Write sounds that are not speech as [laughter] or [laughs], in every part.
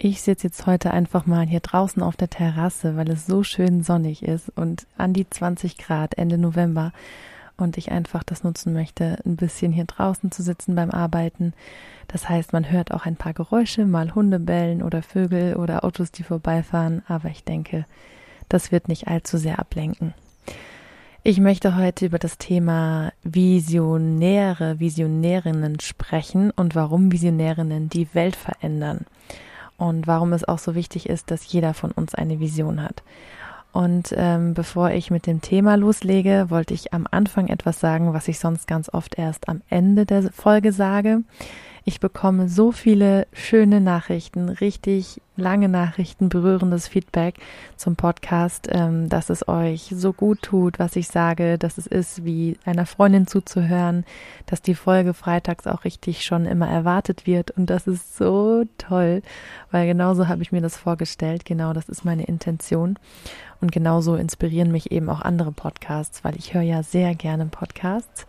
Ich sitze jetzt heute einfach mal hier draußen auf der Terrasse, weil es so schön sonnig ist und an die 20 Grad Ende November und ich einfach das nutzen möchte, ein bisschen hier draußen zu sitzen beim Arbeiten. Das heißt, man hört auch ein paar Geräusche, mal Hunde bellen oder Vögel oder Autos, die vorbeifahren, aber ich denke, das wird nicht allzu sehr ablenken. Ich möchte heute über das Thema Visionäre, Visionärinnen sprechen und warum Visionärinnen die Welt verändern und warum es auch so wichtig ist, dass jeder von uns eine Vision hat. Und ähm, bevor ich mit dem Thema loslege, wollte ich am Anfang etwas sagen, was ich sonst ganz oft erst am Ende der Folge sage. Ich bekomme so viele schöne Nachrichten, richtig lange Nachrichten, berührendes Feedback zum Podcast, ähm, dass es euch so gut tut, was ich sage, dass es ist, wie einer Freundin zuzuhören, dass die Folge freitags auch richtig schon immer erwartet wird. Und das ist so toll, weil genauso habe ich mir das vorgestellt. Genau, das ist meine Intention. Und genauso inspirieren mich eben auch andere Podcasts, weil ich höre ja sehr gerne Podcasts.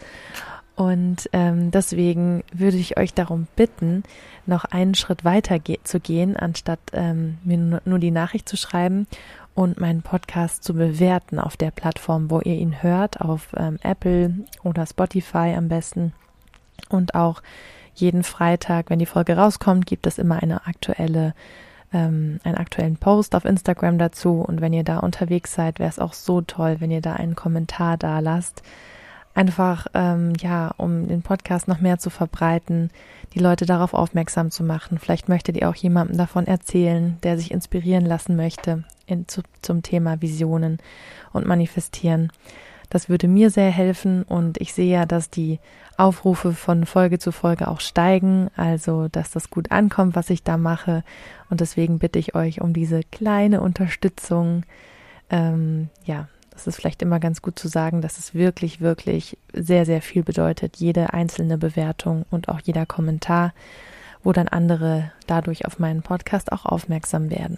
Und ähm, deswegen würde ich euch darum bitten, noch einen Schritt weiter ge zu gehen, anstatt ähm, mir nur die Nachricht zu schreiben und meinen Podcast zu bewerten auf der Plattform, wo ihr ihn hört, auf ähm, Apple oder Spotify am besten. Und auch jeden Freitag, wenn die Folge rauskommt, gibt es immer eine aktuelle ähm, einen aktuellen Post auf Instagram dazu. Und wenn ihr da unterwegs seid, wäre es auch so toll, wenn ihr da einen Kommentar da lasst einfach, ähm, ja, um den Podcast noch mehr zu verbreiten, die Leute darauf aufmerksam zu machen. Vielleicht möchtet ihr auch jemandem davon erzählen, der sich inspirieren lassen möchte in, zu, zum Thema Visionen und Manifestieren. Das würde mir sehr helfen und ich sehe ja, dass die Aufrufe von Folge zu Folge auch steigen, also dass das gut ankommt, was ich da mache. Und deswegen bitte ich euch um diese kleine Unterstützung, ähm, ja, es ist vielleicht immer ganz gut zu sagen, dass es wirklich, wirklich sehr, sehr viel bedeutet. Jede einzelne Bewertung und auch jeder Kommentar, wo dann andere dadurch auf meinen Podcast auch aufmerksam werden.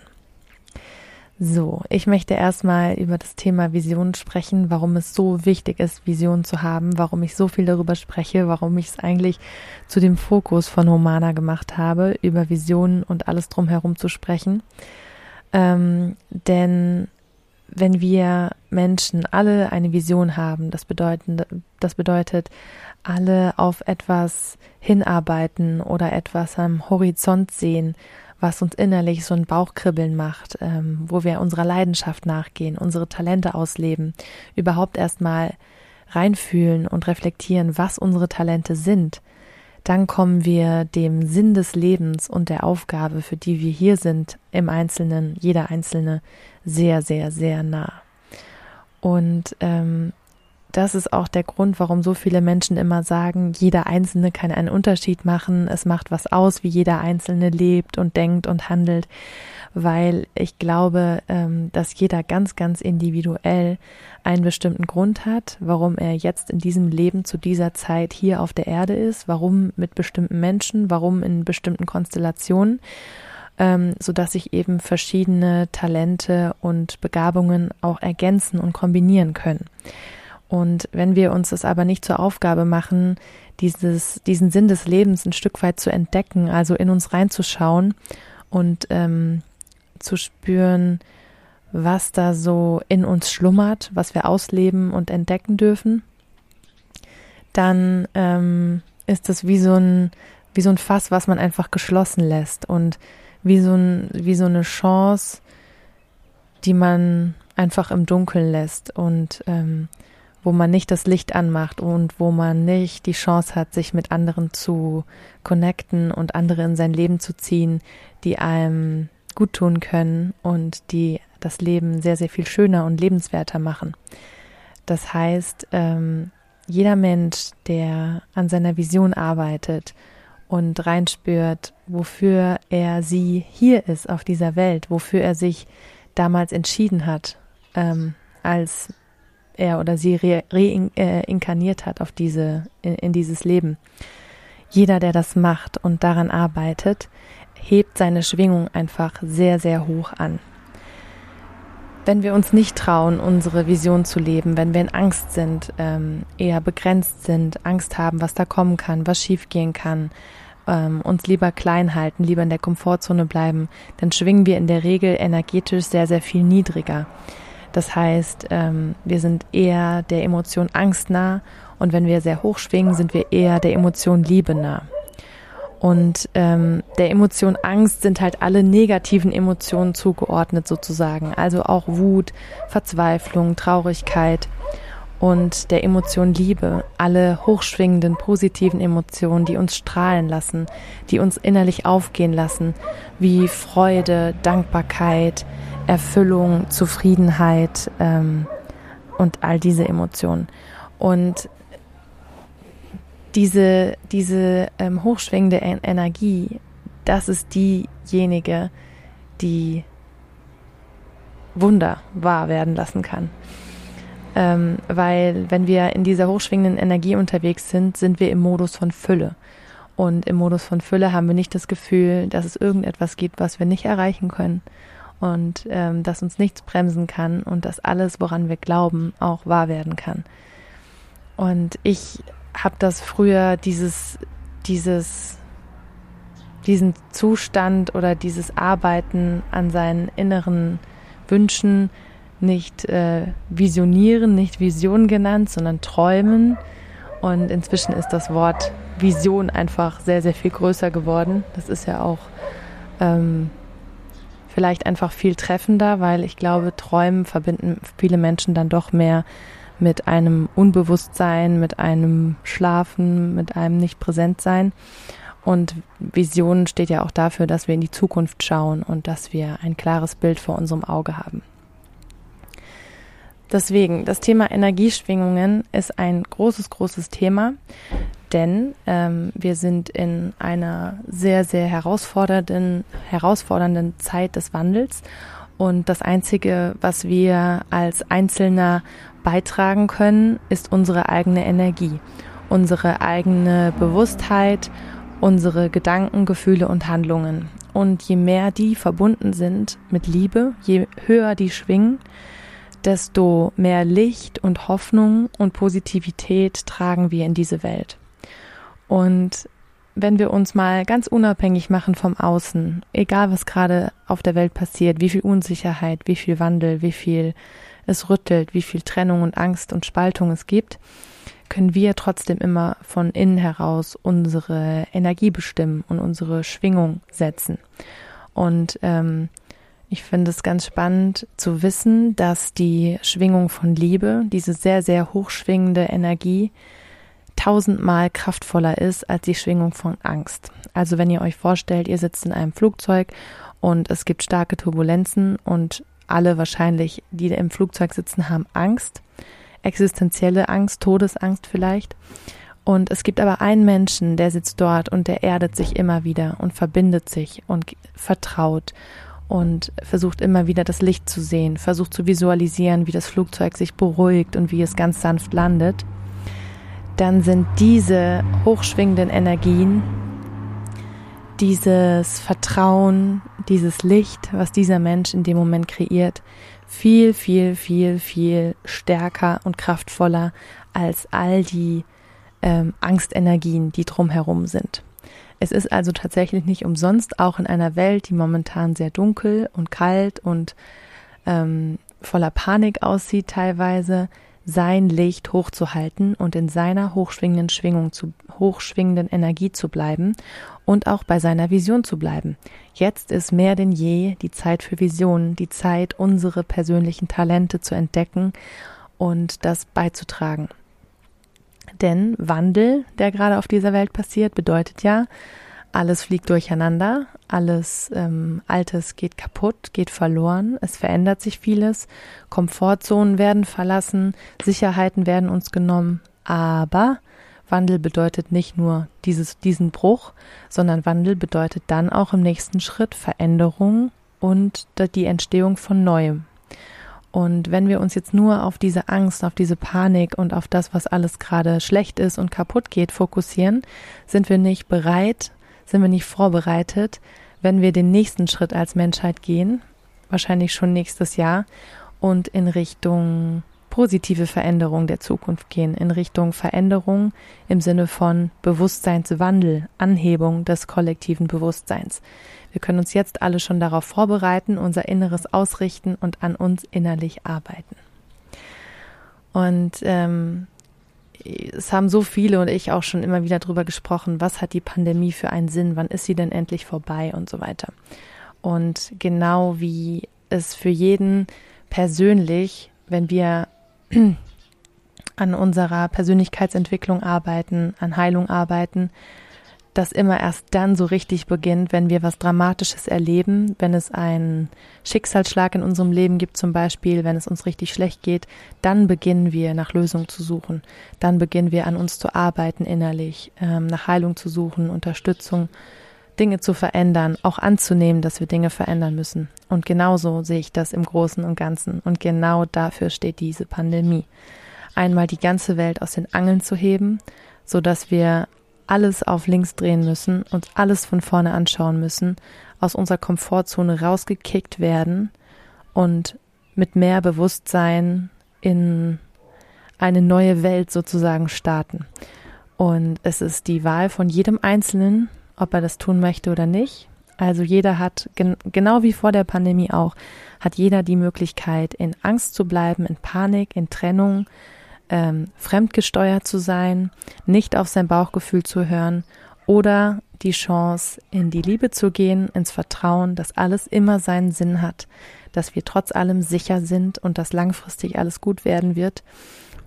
So, ich möchte erstmal über das Thema Vision sprechen, warum es so wichtig ist, Visionen zu haben, warum ich so viel darüber spreche, warum ich es eigentlich zu dem Fokus von Humana gemacht habe, über Visionen und alles drumherum zu sprechen. Ähm, denn wenn wir Menschen alle eine Vision haben, das bedeutet, das bedeutet, alle auf etwas hinarbeiten oder etwas am Horizont sehen, was uns innerlich so ein Bauchkribbeln macht, ähm, wo wir unserer Leidenschaft nachgehen, unsere Talente ausleben, überhaupt erstmal reinfühlen und reflektieren, was unsere Talente sind, dann kommen wir dem Sinn des Lebens und der Aufgabe, für die wir hier sind, im Einzelnen, jeder Einzelne, sehr, sehr, sehr nah. Und ähm, das ist auch der Grund, warum so viele Menschen immer sagen, jeder Einzelne kann einen Unterschied machen, es macht was aus, wie jeder Einzelne lebt und denkt und handelt, weil ich glaube, ähm, dass jeder ganz, ganz individuell einen bestimmten Grund hat, warum er jetzt in diesem Leben zu dieser Zeit hier auf der Erde ist, warum mit bestimmten Menschen, warum in bestimmten Konstellationen ähm, so dass sich eben verschiedene Talente und Begabungen auch ergänzen und kombinieren können. Und wenn wir uns es aber nicht zur Aufgabe machen, dieses, diesen Sinn des Lebens ein Stück weit zu entdecken, also in uns reinzuschauen und ähm, zu spüren, was da so in uns schlummert, was wir ausleben und entdecken dürfen, dann ähm, ist das wie so ein wie so ein Fass, was man einfach geschlossen lässt und wie so, ein, wie so eine Chance, die man einfach im Dunkeln lässt. Und ähm, wo man nicht das Licht anmacht und wo man nicht die Chance hat, sich mit anderen zu connecten und andere in sein Leben zu ziehen, die einem gut tun können und die das Leben sehr, sehr viel schöner und lebenswerter machen. Das heißt, ähm, jeder Mensch, der an seiner Vision arbeitet und reinspürt, wofür er sie hier ist auf dieser Welt, wofür er sich damals entschieden hat, ähm, als er oder sie reinkarniert re äh, hat auf diese, in, in dieses Leben. Jeder, der das macht und daran arbeitet, hebt seine Schwingung einfach sehr, sehr hoch an. Wenn wir uns nicht trauen, unsere Vision zu leben, wenn wir in Angst sind, ähm, eher begrenzt sind, Angst haben, was da kommen kann, was schiefgehen kann, ähm, uns lieber klein halten, lieber in der Komfortzone bleiben, dann schwingen wir in der Regel energetisch sehr, sehr viel niedriger. Das heißt, ähm, wir sind eher der Emotion Angst nah und wenn wir sehr hoch schwingen, sind wir eher der Emotion Liebe nah. Und ähm, der Emotion Angst sind halt alle negativen Emotionen zugeordnet sozusagen. Also auch Wut, Verzweiflung, Traurigkeit und der Emotion Liebe. Alle hochschwingenden positiven Emotionen, die uns strahlen lassen, die uns innerlich aufgehen lassen, wie Freude, Dankbarkeit, Erfüllung, Zufriedenheit ähm, und all diese Emotionen. Und diese, diese ähm, hochschwingende Energie, das ist diejenige, die Wunder wahr werden lassen kann. Ähm, weil wenn wir in dieser hochschwingenden Energie unterwegs sind, sind wir im Modus von Fülle. Und im Modus von Fülle haben wir nicht das Gefühl, dass es irgendetwas gibt, was wir nicht erreichen können. Und ähm, dass uns nichts bremsen kann und dass alles, woran wir glauben, auch wahr werden kann. Und ich habe das früher dieses, dieses, diesen Zustand oder dieses Arbeiten an seinen inneren Wünschen nicht äh, visionieren, nicht Vision genannt, sondern träumen. Und inzwischen ist das Wort Vision einfach sehr, sehr viel größer geworden. Das ist ja auch ähm, vielleicht einfach viel treffender, weil ich glaube, Träumen verbinden viele Menschen dann doch mehr mit einem Unbewusstsein, mit einem Schlafen, mit einem Nicht-Präsent-Sein. Und Vision steht ja auch dafür, dass wir in die Zukunft schauen und dass wir ein klares Bild vor unserem Auge haben. Deswegen, das Thema Energieschwingungen ist ein großes, großes Thema, denn ähm, wir sind in einer sehr, sehr herausfordernden, herausfordernden Zeit des Wandels. Und das Einzige, was wir als Einzelner beitragen können, ist unsere eigene Energie, unsere eigene Bewusstheit, unsere Gedanken, Gefühle und Handlungen. Und je mehr die verbunden sind mit Liebe, je höher die schwingen, desto mehr Licht und Hoffnung und Positivität tragen wir in diese Welt. Und wenn wir uns mal ganz unabhängig machen vom Außen, egal was gerade auf der Welt passiert, wie viel Unsicherheit, wie viel Wandel, wie viel es rüttelt, wie viel Trennung und Angst und Spaltung es gibt, können wir trotzdem immer von innen heraus unsere Energie bestimmen und unsere Schwingung setzen. Und ähm, ich finde es ganz spannend zu wissen, dass die Schwingung von Liebe, diese sehr, sehr hochschwingende Energie, tausendmal kraftvoller ist als die Schwingung von Angst. Also wenn ihr euch vorstellt, ihr sitzt in einem Flugzeug und es gibt starke Turbulenzen und alle wahrscheinlich, die im Flugzeug sitzen, haben Angst, existenzielle Angst, Todesangst vielleicht. Und es gibt aber einen Menschen, der sitzt dort und der erdet sich immer wieder und verbindet sich und vertraut und versucht immer wieder das Licht zu sehen, versucht zu visualisieren, wie das Flugzeug sich beruhigt und wie es ganz sanft landet. Dann sind diese hochschwingenden Energien dieses Vertrauen, dieses Licht, was dieser Mensch in dem Moment kreiert, viel, viel, viel, viel stärker und kraftvoller als all die ähm, Angstenergien, die drumherum sind. Es ist also tatsächlich nicht umsonst, auch in einer Welt, die momentan sehr dunkel und kalt und ähm, voller Panik aussieht teilweise, sein Licht hochzuhalten und in seiner hochschwingenden Schwingung zu, hochschwingenden Energie zu bleiben und auch bei seiner Vision zu bleiben. Jetzt ist mehr denn je die Zeit für Visionen, die Zeit, unsere persönlichen Talente zu entdecken und das beizutragen. Denn Wandel, der gerade auf dieser Welt passiert, bedeutet ja, alles fliegt durcheinander, alles ähm, Altes geht kaputt, geht verloren, es verändert sich vieles, Komfortzonen werden verlassen, Sicherheiten werden uns genommen, Aber Wandel bedeutet nicht nur dieses, diesen Bruch, sondern Wandel bedeutet dann auch im nächsten Schritt Veränderung und die Entstehung von Neuem. Und wenn wir uns jetzt nur auf diese Angst, auf diese Panik und auf das, was alles gerade schlecht ist und kaputt geht, fokussieren, sind wir nicht bereit, sind wir nicht vorbereitet, wenn wir den nächsten Schritt als Menschheit gehen, wahrscheinlich schon nächstes Jahr, und in Richtung positive Veränderung der Zukunft gehen, in Richtung Veränderung im Sinne von Bewusstseinswandel, Anhebung des kollektiven Bewusstseins. Wir können uns jetzt alle schon darauf vorbereiten, unser Inneres ausrichten und an uns innerlich arbeiten. Und ähm, es haben so viele und ich auch schon immer wieder drüber gesprochen, was hat die Pandemie für einen Sinn, wann ist sie denn endlich vorbei und so weiter. Und genau wie es für jeden persönlich, wenn wir [clears throat] an unserer Persönlichkeitsentwicklung arbeiten, an Heilung arbeiten, das immer erst dann so richtig beginnt, wenn wir was Dramatisches erleben, wenn es einen Schicksalsschlag in unserem Leben gibt zum Beispiel, wenn es uns richtig schlecht geht, dann beginnen wir nach Lösung zu suchen, dann beginnen wir an uns zu arbeiten innerlich, ähm, nach Heilung zu suchen, Unterstützung, Dinge zu verändern, auch anzunehmen, dass wir Dinge verändern müssen. Und genauso sehe ich das im Großen und Ganzen. Und genau dafür steht diese Pandemie. Einmal die ganze Welt aus den Angeln zu heben, so dass wir alles auf links drehen müssen, uns alles von vorne anschauen müssen, aus unserer Komfortzone rausgekickt werden und mit mehr Bewusstsein in eine neue Welt sozusagen starten. Und es ist die Wahl von jedem Einzelnen, ob er das tun möchte oder nicht. Also jeder hat, gen genau wie vor der Pandemie auch, hat jeder die Möglichkeit, in Angst zu bleiben, in Panik, in Trennung, ähm, fremdgesteuert zu sein, nicht auf sein Bauchgefühl zu hören oder die Chance, in die Liebe zu gehen, ins Vertrauen, dass alles immer seinen Sinn hat, dass wir trotz allem sicher sind und dass langfristig alles gut werden wird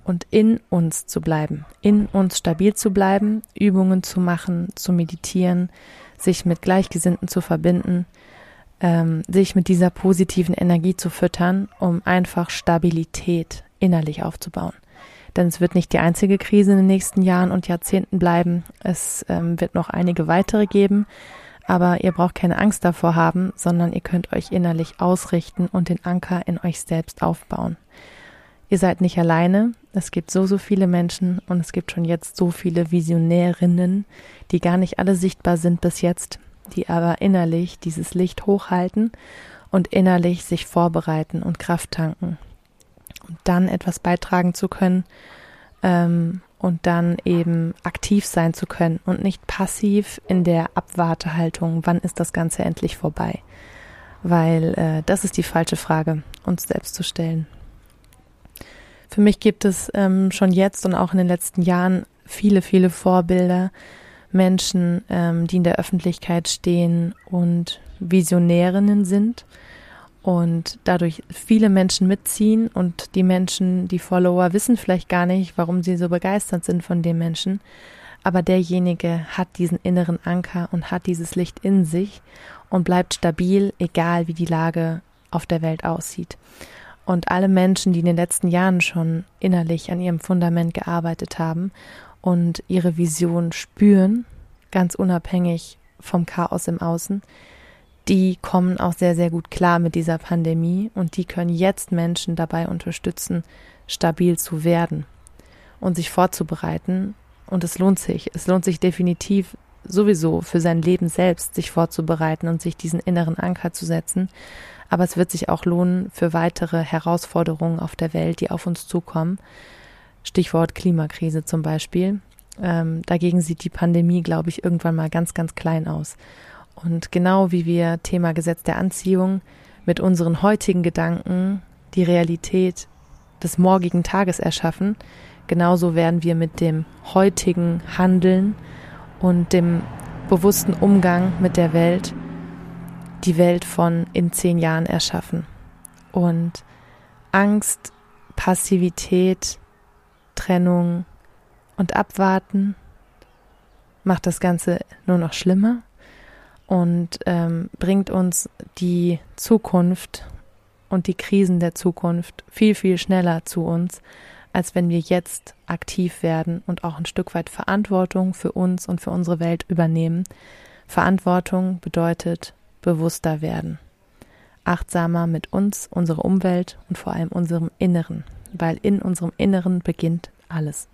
und in uns zu bleiben, in uns stabil zu bleiben, Übungen zu machen, zu meditieren, sich mit Gleichgesinnten zu verbinden, ähm, sich mit dieser positiven Energie zu füttern, um einfach Stabilität innerlich aufzubauen. Denn es wird nicht die einzige Krise in den nächsten Jahren und Jahrzehnten bleiben. Es ähm, wird noch einige weitere geben. Aber ihr braucht keine Angst davor haben, sondern ihr könnt euch innerlich ausrichten und den Anker in euch selbst aufbauen. Ihr seid nicht alleine. Es gibt so, so viele Menschen und es gibt schon jetzt so viele Visionärinnen, die gar nicht alle sichtbar sind bis jetzt, die aber innerlich dieses Licht hochhalten und innerlich sich vorbereiten und Kraft tanken. Und dann etwas beitragen zu können ähm, und dann eben aktiv sein zu können und nicht passiv in der Abwartehaltung, wann ist das Ganze endlich vorbei. Weil äh, das ist die falsche Frage, uns selbst zu stellen. Für mich gibt es ähm, schon jetzt und auch in den letzten Jahren viele, viele Vorbilder, Menschen, ähm, die in der Öffentlichkeit stehen und Visionärinnen sind und dadurch viele Menschen mitziehen und die Menschen, die Follower wissen vielleicht gar nicht, warum sie so begeistert sind von den Menschen, aber derjenige hat diesen inneren Anker und hat dieses Licht in sich und bleibt stabil, egal wie die Lage auf der Welt aussieht. Und alle Menschen, die in den letzten Jahren schon innerlich an ihrem Fundament gearbeitet haben und ihre Vision spüren, ganz unabhängig vom Chaos im Außen, die kommen auch sehr, sehr gut klar mit dieser Pandemie und die können jetzt Menschen dabei unterstützen, stabil zu werden und sich vorzubereiten. Und es lohnt sich. Es lohnt sich definitiv sowieso für sein Leben selbst, sich vorzubereiten und sich diesen inneren Anker zu setzen aber es wird sich auch lohnen für weitere Herausforderungen auf der Welt, die auf uns zukommen. Stichwort Klimakrise zum Beispiel. Ähm, dagegen sieht die Pandemie, glaube ich, irgendwann mal ganz, ganz klein aus. Und genau wie wir Thema Gesetz der Anziehung mit unseren heutigen Gedanken die Realität des morgigen Tages erschaffen, genauso werden wir mit dem heutigen Handeln und dem bewussten Umgang mit der Welt die Welt von in zehn Jahren erschaffen. Und Angst, Passivität, Trennung und Abwarten macht das Ganze nur noch schlimmer und ähm, bringt uns die Zukunft und die Krisen der Zukunft viel, viel schneller zu uns, als wenn wir jetzt aktiv werden und auch ein Stück weit Verantwortung für uns und für unsere Welt übernehmen. Verantwortung bedeutet bewusster werden, achtsamer mit uns, unserer Umwelt und vor allem unserem Inneren, weil in unserem Inneren beginnt alles.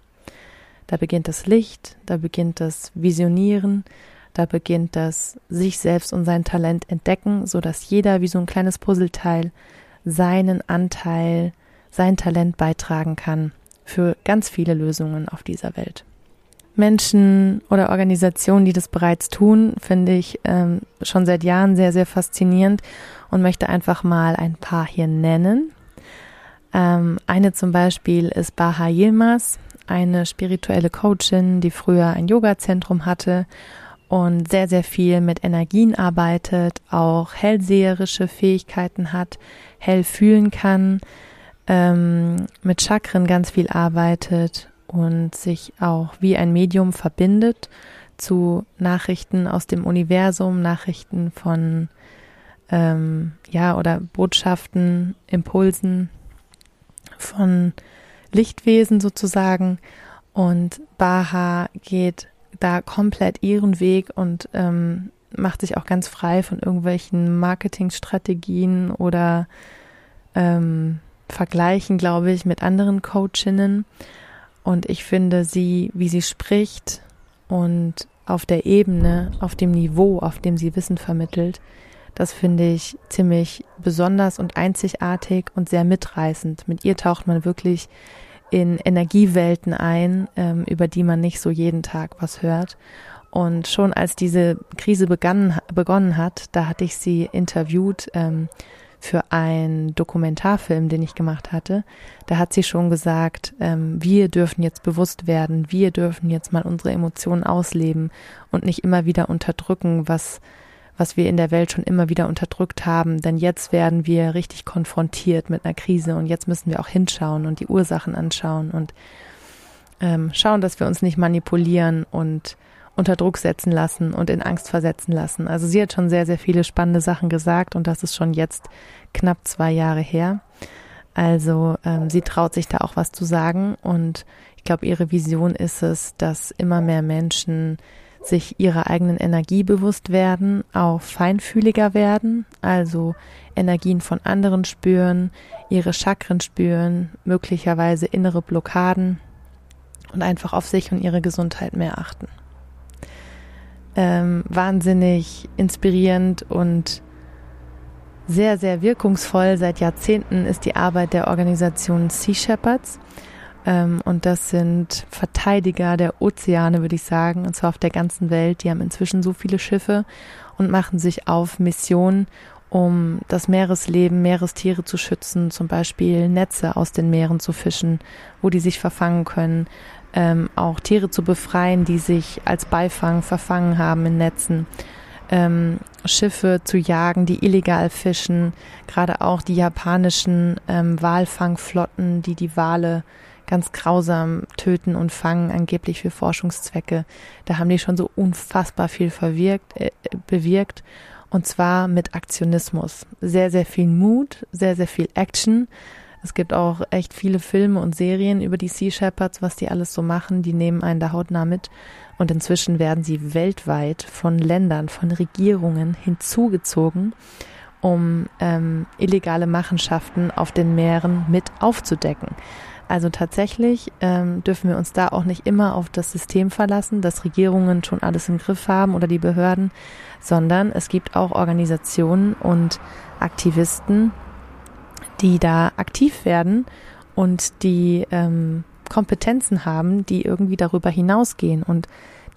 Da beginnt das Licht, da beginnt das Visionieren, da beginnt das sich selbst und sein Talent entdecken, so dass jeder wie so ein kleines Puzzleteil seinen Anteil, sein Talent beitragen kann für ganz viele Lösungen auf dieser Welt. Menschen oder Organisationen, die das bereits tun, finde ich ähm, schon seit Jahren sehr, sehr faszinierend und möchte einfach mal ein paar hier nennen. Ähm, eine zum Beispiel ist Baha Yilmaz, eine spirituelle Coachin, die früher ein Yoga-Zentrum hatte und sehr, sehr viel mit Energien arbeitet, auch hellseherische Fähigkeiten hat, hell fühlen kann, ähm, mit Chakren ganz viel arbeitet und sich auch wie ein Medium verbindet zu Nachrichten aus dem Universum, Nachrichten von ähm, ja oder Botschaften, Impulsen von Lichtwesen sozusagen. Und Baha geht da komplett ihren Weg und ähm, macht sich auch ganz frei von irgendwelchen Marketingstrategien oder ähm, Vergleichen, glaube ich, mit anderen Coachinnen. Und ich finde sie, wie sie spricht und auf der Ebene, auf dem Niveau, auf dem sie Wissen vermittelt, das finde ich ziemlich besonders und einzigartig und sehr mitreißend. Mit ihr taucht man wirklich in Energiewelten ein, ähm, über die man nicht so jeden Tag was hört. Und schon als diese Krise begann, begonnen hat, da hatte ich sie interviewt ähm, für einen Dokumentarfilm, den ich gemacht hatte. Da hat sie schon gesagt, ähm, wir dürfen jetzt bewusst werden, wir dürfen jetzt mal unsere Emotionen ausleben und nicht immer wieder unterdrücken, was was wir in der Welt schon immer wieder unterdrückt haben. Denn jetzt werden wir richtig konfrontiert mit einer Krise und jetzt müssen wir auch hinschauen und die Ursachen anschauen und ähm, schauen, dass wir uns nicht manipulieren und unter Druck setzen lassen und in Angst versetzen lassen. Also sie hat schon sehr, sehr viele spannende Sachen gesagt und das ist schon jetzt knapp zwei Jahre her. Also ähm, sie traut sich da auch was zu sagen und ich glaube, ihre Vision ist es, dass immer mehr Menschen sich ihrer eigenen Energie bewusst werden, auch feinfühliger werden, also Energien von anderen spüren, ihre Chakren spüren, möglicherweise innere Blockaden und einfach auf sich und ihre Gesundheit mehr achten. Ähm, wahnsinnig inspirierend und sehr, sehr wirkungsvoll seit Jahrzehnten ist die Arbeit der Organisation Sea Shepherds. Ähm, und das sind Verteidiger der Ozeane, würde ich sagen, und zwar auf der ganzen Welt. Die haben inzwischen so viele Schiffe und machen sich auf Missionen, um das Meeresleben, Meerestiere zu schützen, zum Beispiel Netze aus den Meeren zu fischen, wo die sich verfangen können, ähm, auch Tiere zu befreien, die sich als Beifang verfangen haben in Netzen. Ähm, Schiffe zu jagen, die illegal fischen, gerade auch die japanischen ähm, Walfangflotten, die die Wale ganz grausam töten und fangen, angeblich für Forschungszwecke. Da haben die schon so unfassbar viel verwirkt, äh, bewirkt. Und zwar mit Aktionismus. Sehr, sehr viel Mut, sehr, sehr viel Action. Es gibt auch echt viele Filme und Serien über die Sea Shepherds, was die alles so machen. Die nehmen einen da hautnah mit. Und inzwischen werden sie weltweit von Ländern, von Regierungen hinzugezogen, um ähm, illegale Machenschaften auf den Meeren mit aufzudecken. Also tatsächlich ähm, dürfen wir uns da auch nicht immer auf das System verlassen, dass Regierungen schon alles im Griff haben oder die Behörden, sondern es gibt auch Organisationen und Aktivisten, die da aktiv werden und die ähm, Kompetenzen haben, die irgendwie darüber hinausgehen und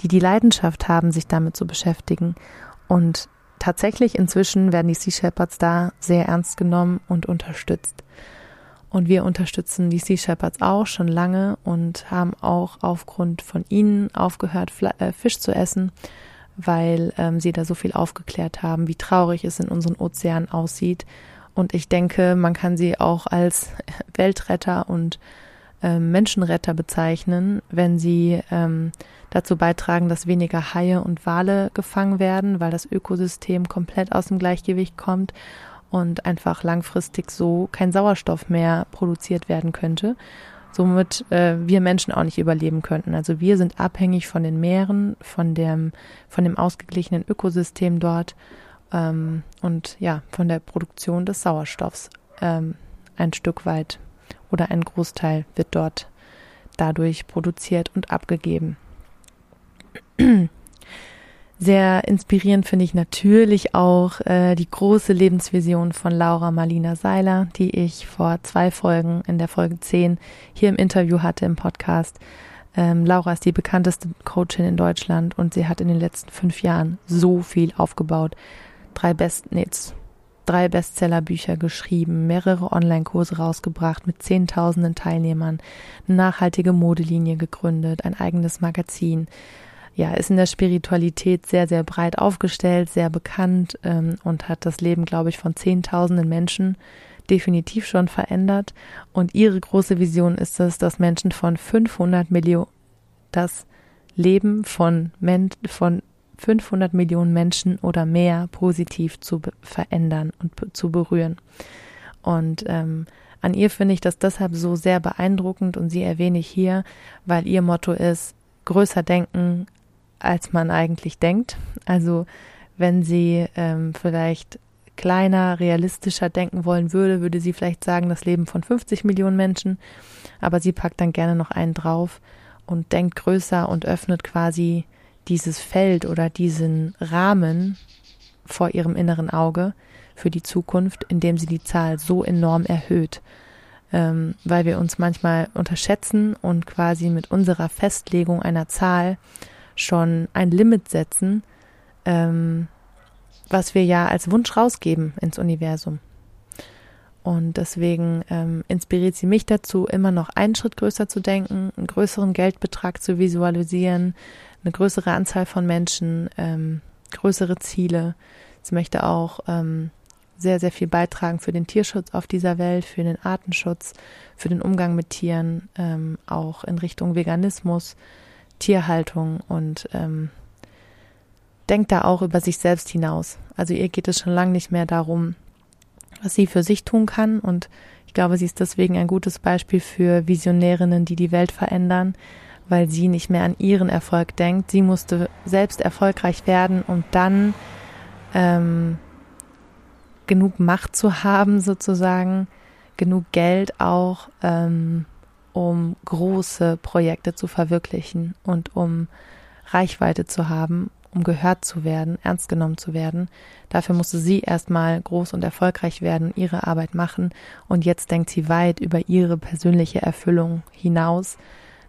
die die Leidenschaft haben, sich damit zu beschäftigen. Und tatsächlich inzwischen werden die Sea Shepherds da sehr ernst genommen und unterstützt. Und wir unterstützen die Sea Shepherds auch schon lange und haben auch aufgrund von ihnen aufgehört, äh, Fisch zu essen, weil ähm, sie da so viel aufgeklärt haben, wie traurig es in unseren Ozeanen aussieht. Und ich denke, man kann sie auch als [laughs] Weltretter und äh, Menschenretter bezeichnen, wenn sie ähm, dazu beitragen, dass weniger Haie und Wale gefangen werden, weil das Ökosystem komplett aus dem Gleichgewicht kommt und einfach langfristig so kein Sauerstoff mehr produziert werden könnte. somit äh, wir Menschen auch nicht überleben könnten. Also wir sind abhängig von den Meeren, von dem, von dem ausgeglichenen Ökosystem dort ähm, und ja, von der Produktion des Sauerstoffs. Ähm, ein Stück weit oder ein Großteil wird dort dadurch produziert und abgegeben. [clears throat] Sehr inspirierend finde ich natürlich auch äh, die große Lebensvision von Laura Marlina Seiler, die ich vor zwei Folgen, in der Folge 10, hier im Interview hatte im Podcast. Ähm, Laura ist die bekannteste Coachin in Deutschland und sie hat in den letzten fünf Jahren so viel aufgebaut. Drei Best, nee, drei Bestsellerbücher geschrieben, mehrere Online-Kurse rausgebracht mit zehntausenden Teilnehmern, eine nachhaltige Modelinie gegründet, ein eigenes Magazin, ja, ist in der Spiritualität sehr, sehr breit aufgestellt, sehr bekannt ähm, und hat das Leben, glaube ich, von Zehntausenden Menschen definitiv schon verändert. Und ihre große Vision ist es, dass Menschen von 500 Millionen, das Leben von, Men von 500 Millionen Menschen oder mehr positiv zu verändern und zu berühren. Und ähm, an ihr finde ich das deshalb so sehr beeindruckend und sie erwähne ich hier, weil ihr Motto ist, größer denken, als man eigentlich denkt. Also wenn sie ähm, vielleicht kleiner, realistischer denken wollen würde, würde sie vielleicht sagen, das Leben von 50 Millionen Menschen, aber sie packt dann gerne noch einen drauf und denkt größer und öffnet quasi dieses Feld oder diesen Rahmen vor ihrem inneren Auge für die Zukunft, indem sie die Zahl so enorm erhöht, ähm, weil wir uns manchmal unterschätzen und quasi mit unserer Festlegung einer Zahl schon ein Limit setzen, ähm, was wir ja als Wunsch rausgeben ins Universum. Und deswegen ähm, inspiriert sie mich dazu, immer noch einen Schritt größer zu denken, einen größeren Geldbetrag zu visualisieren, eine größere Anzahl von Menschen, ähm, größere Ziele. Sie möchte auch ähm, sehr, sehr viel beitragen für den Tierschutz auf dieser Welt, für den Artenschutz, für den Umgang mit Tieren, ähm, auch in Richtung Veganismus. Tierhaltung und ähm, denkt da auch über sich selbst hinaus. Also ihr geht es schon lange nicht mehr darum, was sie für sich tun kann und ich glaube, sie ist deswegen ein gutes Beispiel für Visionärinnen, die die Welt verändern, weil sie nicht mehr an ihren Erfolg denkt. Sie musste selbst erfolgreich werden, um dann ähm, genug Macht zu haben, sozusagen, genug Geld auch, ähm, um große Projekte zu verwirklichen und um Reichweite zu haben, um gehört zu werden, ernst genommen zu werden. Dafür musste sie erstmal groß und erfolgreich werden, ihre Arbeit machen und jetzt denkt sie weit über ihre persönliche Erfüllung hinaus,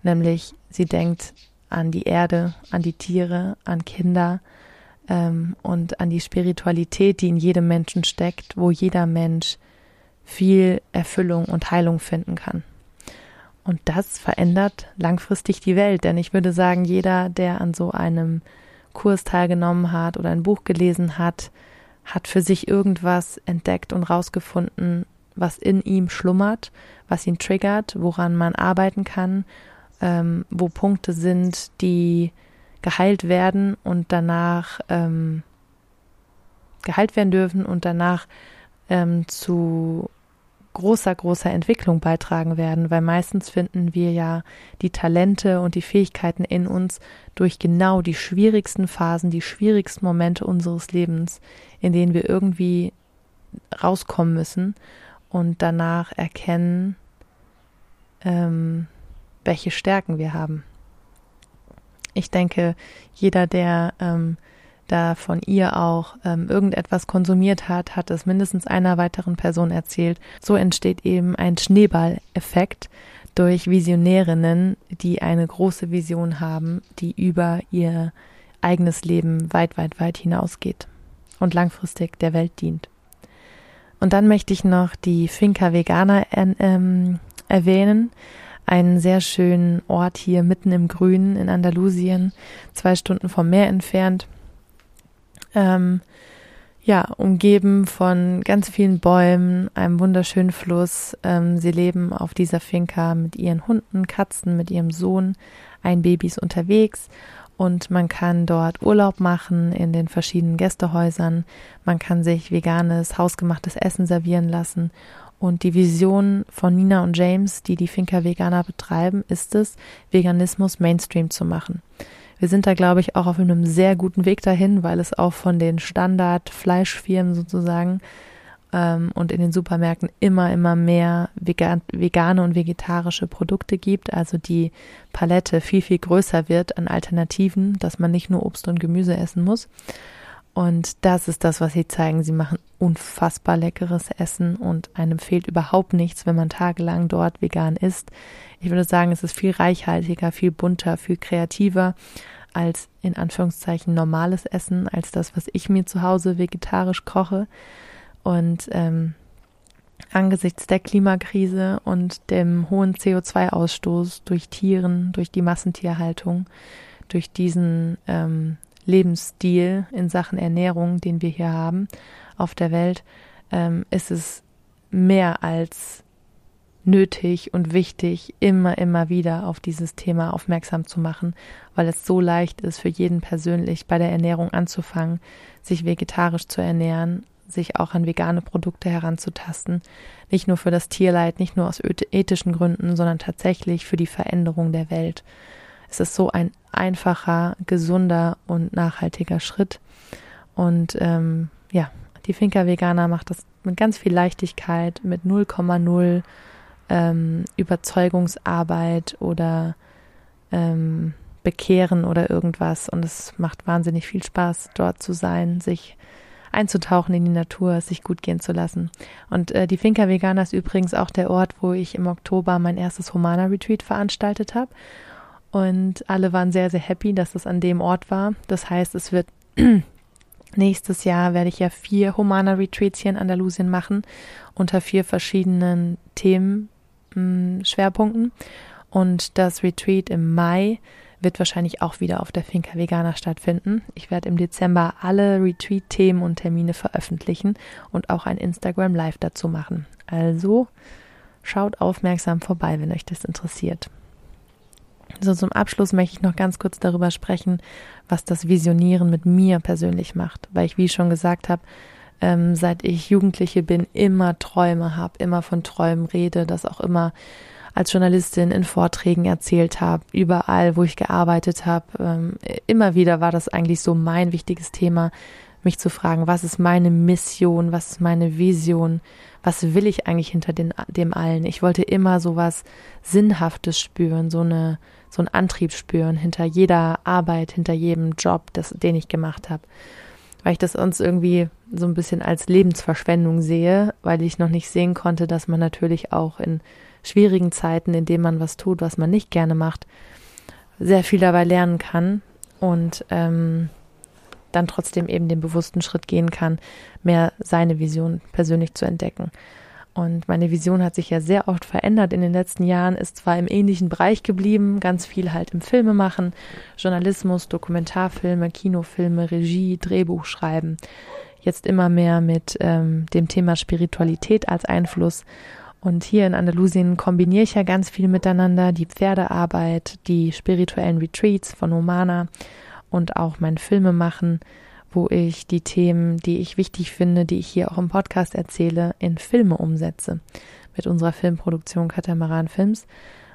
nämlich sie denkt an die Erde, an die Tiere, an Kinder ähm, und an die Spiritualität, die in jedem Menschen steckt, wo jeder Mensch viel Erfüllung und Heilung finden kann. Und das verändert langfristig die Welt, denn ich würde sagen, jeder, der an so einem Kurs teilgenommen hat oder ein Buch gelesen hat, hat für sich irgendwas entdeckt und rausgefunden, was in ihm schlummert, was ihn triggert, woran man arbeiten kann, ähm, wo Punkte sind, die geheilt werden und danach ähm, geheilt werden dürfen und danach ähm, zu großer, großer Entwicklung beitragen werden, weil meistens finden wir ja die Talente und die Fähigkeiten in uns durch genau die schwierigsten Phasen, die schwierigsten Momente unseres Lebens, in denen wir irgendwie rauskommen müssen und danach erkennen, ähm, welche Stärken wir haben. Ich denke, jeder, der ähm, da von ihr auch ähm, irgendetwas konsumiert hat, hat es mindestens einer weiteren Person erzählt. So entsteht eben ein Schneeballeffekt durch Visionärinnen, die eine große Vision haben, die über ihr eigenes Leben weit, weit, weit hinausgeht und langfristig der Welt dient. Und dann möchte ich noch die Finca Vegana ähm, erwähnen. Einen sehr schönen Ort hier mitten im Grünen in Andalusien, zwei Stunden vom Meer entfernt ähm, ja, umgeben von ganz vielen Bäumen, einem wunderschönen Fluss. Ähm, sie leben auf dieser Finca mit ihren Hunden, Katzen, mit ihrem Sohn. Ein Baby ist unterwegs und man kann dort Urlaub machen in den verschiedenen Gästehäusern. Man kann sich veganes, hausgemachtes Essen servieren lassen Und die Vision von Nina und James, die die Finca Veganer betreiben, ist es, Veganismus Mainstream zu machen. Wir sind da, glaube ich, auch auf einem sehr guten Weg dahin, weil es auch von den Standard-Fleischfirmen sozusagen ähm, und in den Supermärkten immer, immer mehr vegan, vegane und vegetarische Produkte gibt, also die Palette viel, viel größer wird an Alternativen, dass man nicht nur Obst und Gemüse essen muss. Und das ist das, was sie zeigen. Sie machen unfassbar leckeres Essen und einem fehlt überhaupt nichts, wenn man tagelang dort vegan isst. Ich würde sagen, es ist viel reichhaltiger, viel bunter, viel kreativer als in Anführungszeichen normales Essen, als das, was ich mir zu Hause vegetarisch koche. Und ähm, angesichts der Klimakrise und dem hohen CO2-Ausstoß durch Tieren, durch die Massentierhaltung, durch diesen ähm, Lebensstil in Sachen Ernährung, den wir hier haben auf der Welt, ähm, ist es mehr als nötig und wichtig, immer, immer wieder auf dieses Thema aufmerksam zu machen, weil es so leicht ist, für jeden persönlich bei der Ernährung anzufangen, sich vegetarisch zu ernähren, sich auch an vegane Produkte heranzutasten. Nicht nur für das Tierleid, nicht nur aus ethischen Gründen, sondern tatsächlich für die Veränderung der Welt. Es ist so ein einfacher, gesunder und nachhaltiger Schritt. Und ähm, ja, die Finca Veganer macht das mit ganz viel Leichtigkeit, mit 0,0 ähm, Überzeugungsarbeit oder ähm, Bekehren oder irgendwas. Und es macht wahnsinnig viel Spaß, dort zu sein, sich einzutauchen in die Natur, sich gut gehen zu lassen. Und äh, die Finca Vegana ist übrigens auch der Ort, wo ich im Oktober mein erstes Humana Retreat veranstaltet habe. Und alle waren sehr, sehr happy, dass es an dem Ort war. Das heißt, es wird [clears throat] nächstes Jahr werde ich ja vier Humana Retreats hier in Andalusien machen unter vier verschiedenen Themenschwerpunkten. Und das Retreat im Mai wird wahrscheinlich auch wieder auf der Finca Vegana stattfinden. Ich werde im Dezember alle Retreat-Themen und Termine veröffentlichen und auch ein Instagram Live dazu machen. Also schaut aufmerksam vorbei, wenn euch das interessiert. So zum Abschluss möchte ich noch ganz kurz darüber sprechen, was das Visionieren mit mir persönlich macht, weil ich, wie ich schon gesagt habe, ähm, seit ich Jugendliche bin, immer Träume habe, immer von Träumen rede, das auch immer als Journalistin in Vorträgen erzählt habe, überall, wo ich gearbeitet habe. Ähm, immer wieder war das eigentlich so mein wichtiges Thema, mich zu fragen, was ist meine Mission, was ist meine Vision, was will ich eigentlich hinter den, dem allen. Ich wollte immer so was Sinnhaftes spüren, so eine so einen Antrieb spüren hinter jeder Arbeit, hinter jedem Job, das, den ich gemacht habe. Weil ich das uns irgendwie so ein bisschen als Lebensverschwendung sehe, weil ich noch nicht sehen konnte, dass man natürlich auch in schwierigen Zeiten, in denen man was tut, was man nicht gerne macht, sehr viel dabei lernen kann und ähm, dann trotzdem eben den bewussten Schritt gehen kann, mehr seine Vision persönlich zu entdecken. Und meine Vision hat sich ja sehr oft verändert in den letzten Jahren, ist zwar im ähnlichen Bereich geblieben, ganz viel halt im Filme machen, Journalismus, Dokumentarfilme, Kinofilme, Regie, Drehbuch schreiben. Jetzt immer mehr mit ähm, dem Thema Spiritualität als Einfluss und hier in Andalusien kombiniere ich ja ganz viel miteinander, die Pferdearbeit, die spirituellen Retreats von Omana und auch mein Filme machen, wo ich die Themen, die ich wichtig finde, die ich hier auch im Podcast erzähle, in Filme umsetze. Mit unserer Filmproduktion Katamaran Films.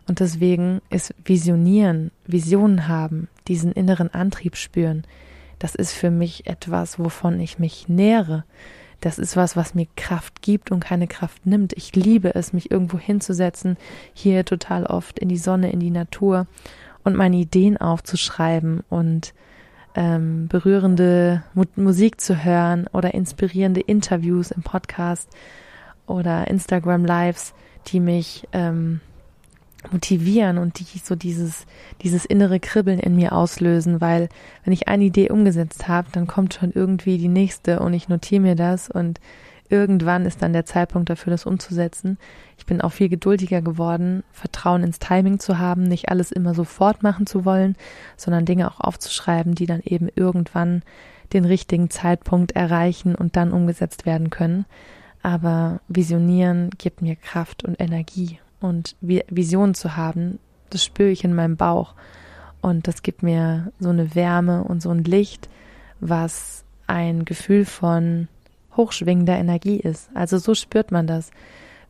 Und deswegen ist Visionieren, Visionen haben, diesen inneren Antrieb spüren, das ist für mich etwas, wovon ich mich nähere. Das ist was, was mir Kraft gibt und keine Kraft nimmt. Ich liebe es, mich irgendwo hinzusetzen, hier total oft in die Sonne, in die Natur und meine Ideen aufzuschreiben und ähm, berührende Mu Musik zu hören oder inspirierende Interviews im Podcast oder Instagram Lives, die mich ähm, motivieren und die so dieses, dieses innere Kribbeln in mir auslösen, weil wenn ich eine Idee umgesetzt habe, dann kommt schon irgendwie die nächste und ich notiere mir das und irgendwann ist dann der Zeitpunkt dafür, das umzusetzen. Ich bin auch viel geduldiger geworden, Vertrauen ins Timing zu haben, nicht alles immer sofort machen zu wollen, sondern Dinge auch aufzuschreiben, die dann eben irgendwann den richtigen Zeitpunkt erreichen und dann umgesetzt werden können. Aber visionieren gibt mir Kraft und Energie und Visionen zu haben, das spüre ich in meinem Bauch. Und das gibt mir so eine Wärme und so ein Licht, was ein Gefühl von hochschwingender Energie ist. Also so spürt man das.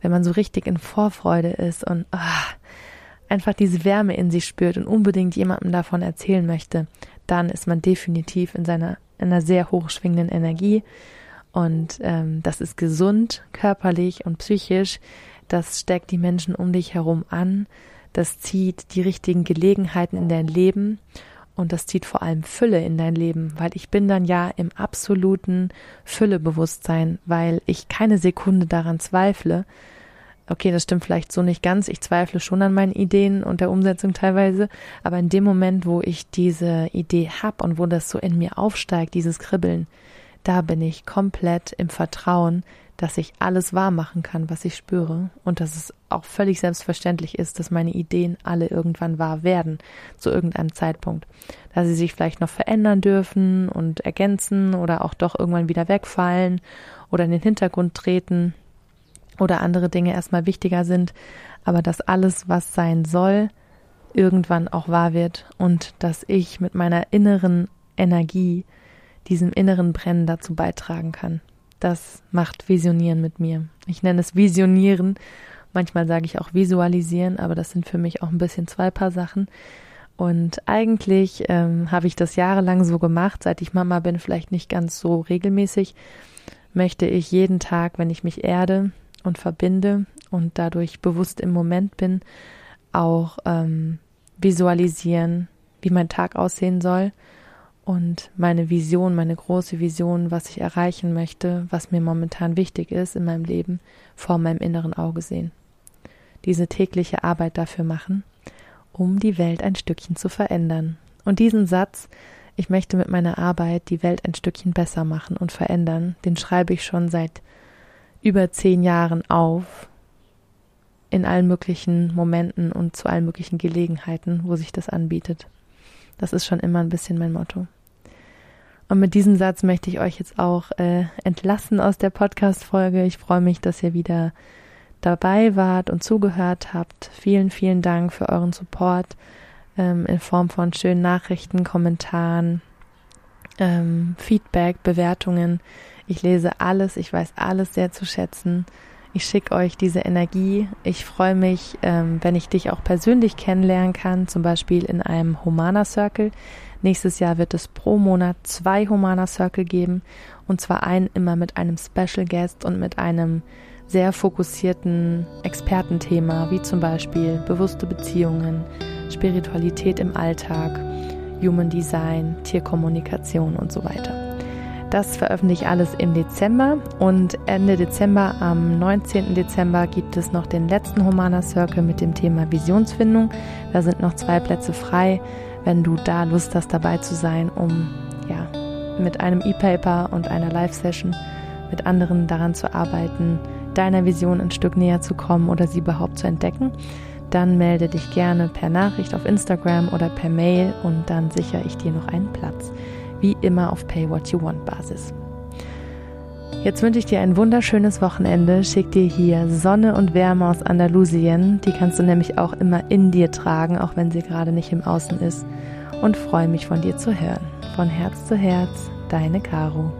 wenn man so richtig in Vorfreude ist und ah, einfach diese Wärme in sich spürt und unbedingt jemandem davon erzählen möchte, dann ist man definitiv in seiner in einer sehr hochschwingenden Energie und ähm, das ist gesund, körperlich und psychisch. Das steckt die Menschen um dich herum an. Das zieht die richtigen Gelegenheiten in dein Leben und das zieht vor allem Fülle in dein Leben, weil ich bin dann ja im absoluten Füllebewusstsein, weil ich keine Sekunde daran zweifle. Okay, das stimmt vielleicht so nicht ganz. Ich zweifle schon an meinen Ideen und der Umsetzung teilweise, aber in dem Moment, wo ich diese Idee hab und wo das so in mir aufsteigt, dieses Kribbeln, da bin ich komplett im Vertrauen, dass ich alles wahr machen kann, was ich spüre und dass es auch völlig selbstverständlich ist, dass meine Ideen alle irgendwann wahr werden, zu irgendeinem Zeitpunkt. Dass sie sich vielleicht noch verändern dürfen und ergänzen oder auch doch irgendwann wieder wegfallen oder in den Hintergrund treten oder andere Dinge erstmal wichtiger sind, aber dass alles, was sein soll, irgendwann auch wahr wird und dass ich mit meiner inneren Energie, diesem inneren Brennen dazu beitragen kann das macht Visionieren mit mir. Ich nenne es Visionieren. Manchmal sage ich auch Visualisieren, aber das sind für mich auch ein bisschen zwei Paar Sachen. Und eigentlich ähm, habe ich das jahrelang so gemacht, seit ich Mama bin, vielleicht nicht ganz so regelmäßig, möchte ich jeden Tag, wenn ich mich erde und verbinde und dadurch bewusst im Moment bin, auch ähm, visualisieren, wie mein Tag aussehen soll und meine Vision, meine große Vision, was ich erreichen möchte, was mir momentan wichtig ist in meinem Leben, vor meinem inneren Auge sehen. Diese tägliche Arbeit dafür machen, um die Welt ein Stückchen zu verändern. Und diesen Satz, ich möchte mit meiner Arbeit die Welt ein Stückchen besser machen und verändern, den schreibe ich schon seit über zehn Jahren auf, in allen möglichen Momenten und zu allen möglichen Gelegenheiten, wo sich das anbietet. Das ist schon immer ein bisschen mein Motto. Und mit diesem Satz möchte ich euch jetzt auch äh, entlassen aus der Podcast-Folge. Ich freue mich, dass ihr wieder dabei wart und zugehört habt. Vielen, vielen Dank für euren Support ähm, in Form von schönen Nachrichten, Kommentaren, ähm, Feedback, Bewertungen. Ich lese alles, ich weiß alles sehr zu schätzen. Ich schicke euch diese Energie. Ich freue mich, ähm, wenn ich dich auch persönlich kennenlernen kann, zum Beispiel in einem Humana Circle. Nächstes Jahr wird es pro Monat zwei Humana Circle geben und zwar einen immer mit einem Special Guest und mit einem sehr fokussierten Expertenthema, wie zum Beispiel bewusste Beziehungen, Spiritualität im Alltag, Human Design, Tierkommunikation und so weiter. Das veröffentliche ich alles im Dezember und Ende Dezember, am 19. Dezember, gibt es noch den letzten Humana Circle mit dem Thema Visionsfindung. Da sind noch zwei Plätze frei wenn du da Lust hast, dabei zu sein, um ja, mit einem E-Paper und einer Live-Session mit anderen daran zu arbeiten, deiner Vision ein Stück näher zu kommen oder sie überhaupt zu entdecken, dann melde dich gerne per Nachricht auf Instagram oder per Mail und dann sichere ich dir noch einen Platz. Wie immer auf Pay What You Want Basis. Jetzt wünsche ich dir ein wunderschönes Wochenende. Schick dir hier Sonne und Wärme aus Andalusien. Die kannst du nämlich auch immer in dir tragen, auch wenn sie gerade nicht im Außen ist. Und freue mich von dir zu hören. Von Herz zu Herz, deine Caro.